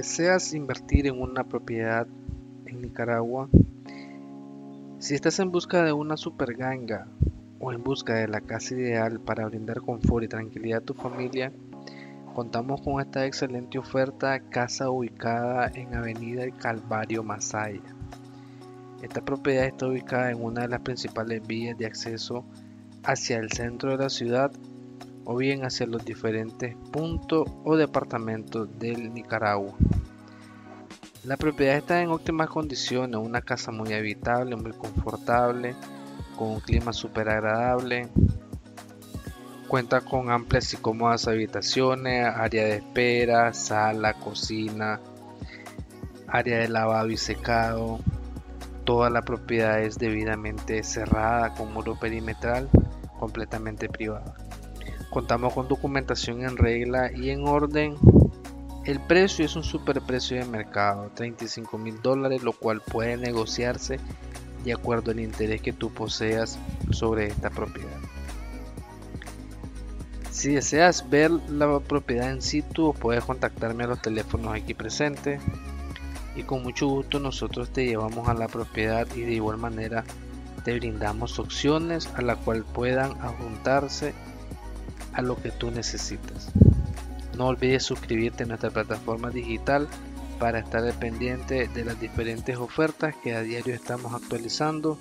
¿Deseas invertir en una propiedad en Nicaragua? Si estás en busca de una super ganga o en busca de la casa ideal para brindar confort y tranquilidad a tu familia, contamos con esta excelente oferta casa ubicada en Avenida Calvario Masaya. Esta propiedad está ubicada en una de las principales vías de acceso hacia el centro de la ciudad o bien hacia los diferentes puntos o departamentos del Nicaragua. La propiedad está en óptimas condiciones, una casa muy habitable, muy confortable, con un clima súper agradable. Cuenta con amplias y cómodas habitaciones, área de espera, sala, cocina, área de lavado y secado. Toda la propiedad es debidamente cerrada con muro perimetral, completamente privada. Contamos con documentación en regla y en orden. El precio es un superprecio de mercado, 35 mil dólares, lo cual puede negociarse de acuerdo al interés que tú poseas sobre esta propiedad. Si deseas ver la propiedad en situ, puedes contactarme a los teléfonos aquí presentes y con mucho gusto nosotros te llevamos a la propiedad y de igual manera te brindamos opciones a la cual puedan adjuntarse a lo que tú necesitas. No olvides suscribirte a nuestra plataforma digital para estar pendiente de las diferentes ofertas que a diario estamos actualizando